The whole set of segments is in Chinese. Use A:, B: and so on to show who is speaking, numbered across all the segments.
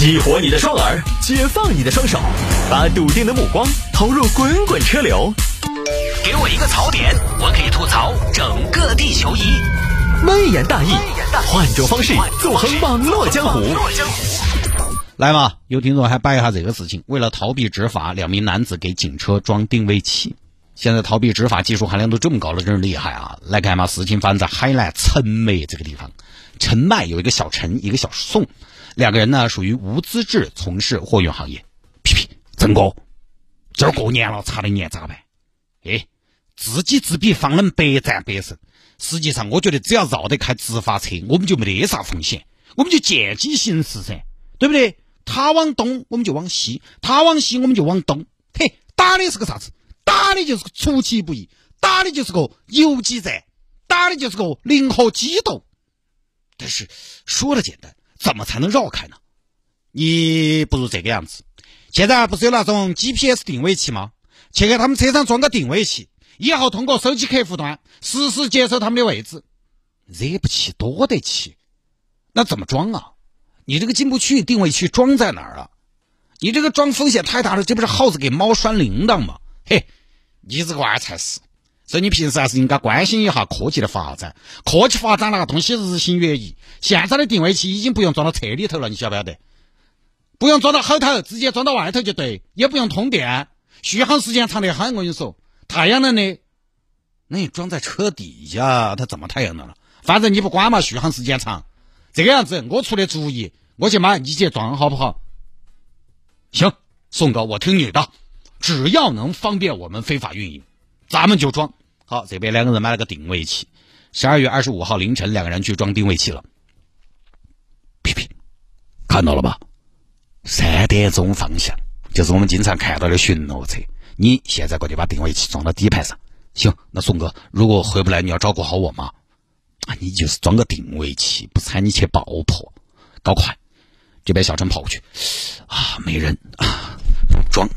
A: 激活你的双耳，解放你的双手，把笃定的目光投入滚滚车流。给我一个槽点，我可以吐槽整个地球仪。微言大义，换种方式纵横网络江湖。
B: 来嘛，有听众还掰一下这个事情。为了逃避执法，两名男子给警车装定位器。现在逃避执法技术含量都这么高了，真是厉害啊！来看嘛，事情发生在海南陈梅这个地方。陈迈有一个小陈，一个小宋。两个人呢，属于无资质从事货运行业。皮皮，曾哥，今儿过年了，查的年咋办？哎，知己知彼，方能百战百胜。实际上，我觉得只要绕得开执法车，我们就没得啥风险，我们就见机行事噻，对不对？他往东，我们就往西；他往西，我们就往东。嘿，打的是个啥子？打的就是个出其不意，打的就是个游击战，打的就是个灵活机动。但是说的简单。怎么才能绕开呢？你不如这个样子，现在不是有那种 GPS 定位器吗？去给他们车上装个定位器，以后通过手机客户端实时接收他们的位置。惹不起，多得起。那怎么装啊？你这个进不去，定位器装在哪儿啊？你这个装风险太大了，这不是耗子给猫拴铃铛吗？嘿，你这个娃儿才是。所以你平时还是应该关心一下科技的发展。科技发展那个东西日新月异，现在的定位器已经不用装到车里头了，你晓不晓得？不用装到后头，直接装到外头就对，也不用通电，续航时间长得很。我跟你说，太阳能的，那你装在车底下，它怎么太阳能了？反正你不管嘛，续航时间长。这个样子，我出的主意，我去买，你去装好不好？行，宋哥，我听你的，只要能方便我们非法运营，咱们就装。好，这边两个人买了个定位器。十二月二十五号凌晨，两个人去装定位器了。皮皮，看到了吧？三点钟方向，就是我们经常看到的巡逻车。你现在过去把定位器装到底盘上。行，那宋哥，如果回不来，你要照顾好我吗？啊，你就是装个定位器，不踩你去爆破。搞快！这边小陈跑过去。啊，没人啊，装，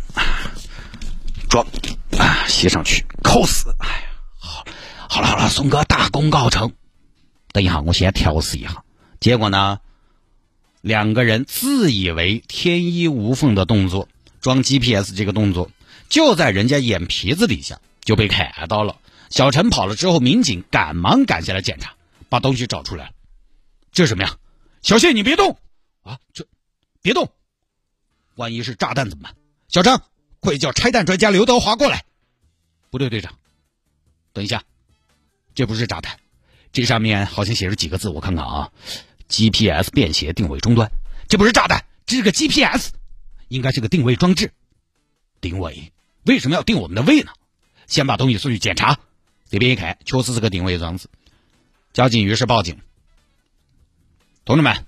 B: 装啊，吸上去，扣死！好了好了，松哥大功告成。等一下，我先调试一下。结果呢，两个人自以为天衣无缝的动作，装 GPS 这个动作，就在人家眼皮子底下就被看到了。小陈跑了之后，民警赶忙赶下来检查，把东西找出来。这是什么呀？小谢，你别动啊！这别动，万一是炸弹怎么办？小张，快叫拆弹专家刘德华过来。不对，队长，等一下。这不是炸弹，这上面好像写着几个字，我看看啊，GPS 便携定位终端。这不是炸弹，这是个 GPS，应该是个定位装置。定位为什么要定我们的位呢？先把东西送去检查。这边一看，确实是个定位装置。交警于是报警。同志们，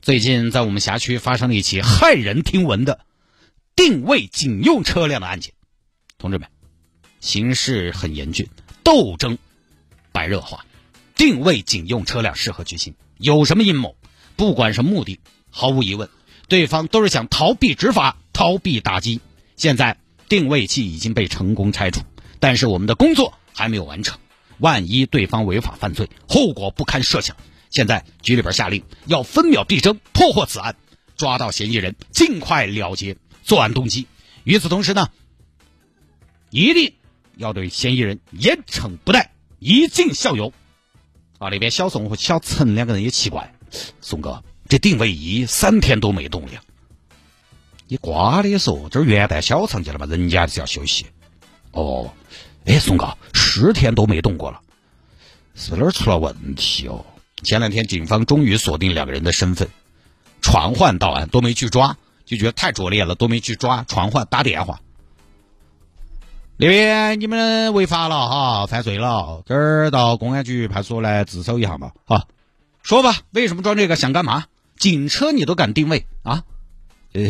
B: 最近在我们辖区发生了一起骇人听闻的定位警用车辆的案件。同志们，形势很严峻，斗争。白热化，定位警用车辆适合执行？有什么阴谋？不管什么目的，毫无疑问，对方都是想逃避执法、逃避打击。现在定位器已经被成功拆除，但是我们的工作还没有完成。万一对方违法犯罪，后果不堪设想。现在局里边下令，要分秒必争，破获此案，抓到嫌疑人，尽快了结作案动机。与此同时呢，一定要对嫌疑人严惩不贷。一尽孝友，啊！那边小宋和小陈两个人也奇怪，宋哥，这定位仪三天都没动了，你瓜的说，这元旦小长假了嘛，人家是要休息。哦，哎，宋哥，十天都没动过了，是哪儿出了问题哦？前两天警方终于锁定两个人的身份，传唤到案都没去抓，就觉得太拙劣了，都没去抓，传唤打电话。那边你们违法了哈，犯罪了，这儿到公安局派出所来自首一下嘛，哈，说吧，为什么装这个？想干嘛？警车你都敢定位啊？呃，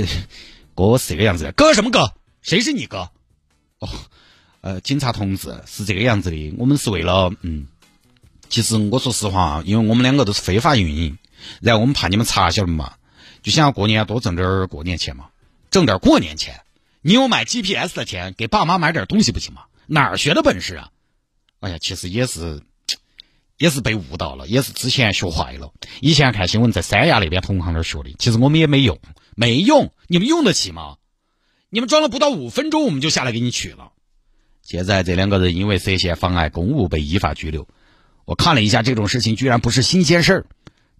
B: 哥是这个样子的，哥什么哥？谁是你哥？哦，呃，警察同志是这个样子的，我们是为了，嗯，其实我说实话，因为我们两个都是非法运营，然后我们怕你们查晓得嘛，就想要过年多挣点过年钱嘛，挣点过年钱。你有买 GPS 的钱，给爸妈买点东西不行吗？哪儿学的本事啊？哎呀，其实也是，也是被误导了，也是之前学坏了。以前看新闻，在三亚那边同行那儿学的，其实我们也没用，没用，你们用得起吗？你们装了不到五分钟，我们就下来给你取了。现在这两个人因为涉嫌妨碍公务被依法拘留。我看了一下，这种事情居然不是新鲜事儿，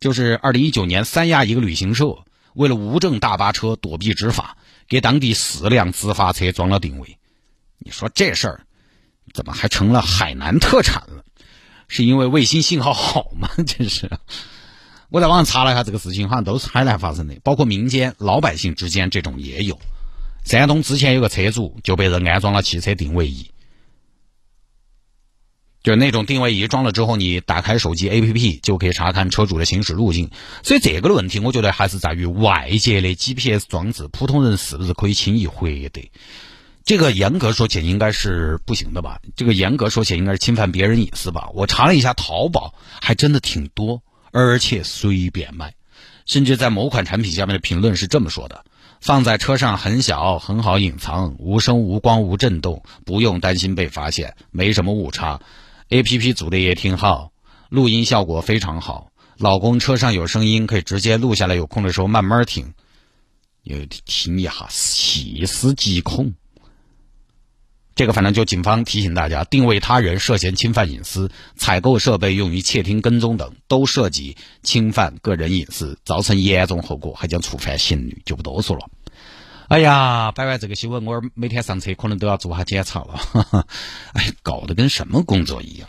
B: 就是二零一九年三亚一个旅行社为了无证大巴车躲避执法，给当地四辆执法车装了定位。你说这事儿怎么还成了海南特产了？是因为卫星信号好吗？真是！我在网上查了一下，这个事情好像都是海南发生的，包括民间老百姓之间这种也有。山东之前有个车主就被人安装了汽车定位仪。就那种定位仪装了之后，你打开手机 APP 就可以查看车主的行驶路径。所以这个问题，我觉得还是在于外界的 GPS 装置，普通人是不是可以轻易获得？这个严格说起来应该是不行的吧？这个严格说起来应该是侵犯别人隐私吧？我查了一下，淘宝还真的挺多，而且随便卖。甚至在某款产品下面的评论是这么说的：放在车上很小，很好隐藏，无声无光无震动，不用担心被发现，没什么误差。A P P 组的也挺好，录音效果非常好。老公车上有声音，可以直接录下来，有空的时候慢慢听。有听一下，细思极恐。这个反正就警方提醒大家，定位他人涉嫌侵犯隐私，采购设备用于窃听、跟踪等，都涉及侵犯个人隐私，造成严重后果，还将触犯刑律，就不多说了。哎呀，摆完这个新闻，我每天上车可能都要做下检查了。哎，搞得跟什么工作一样。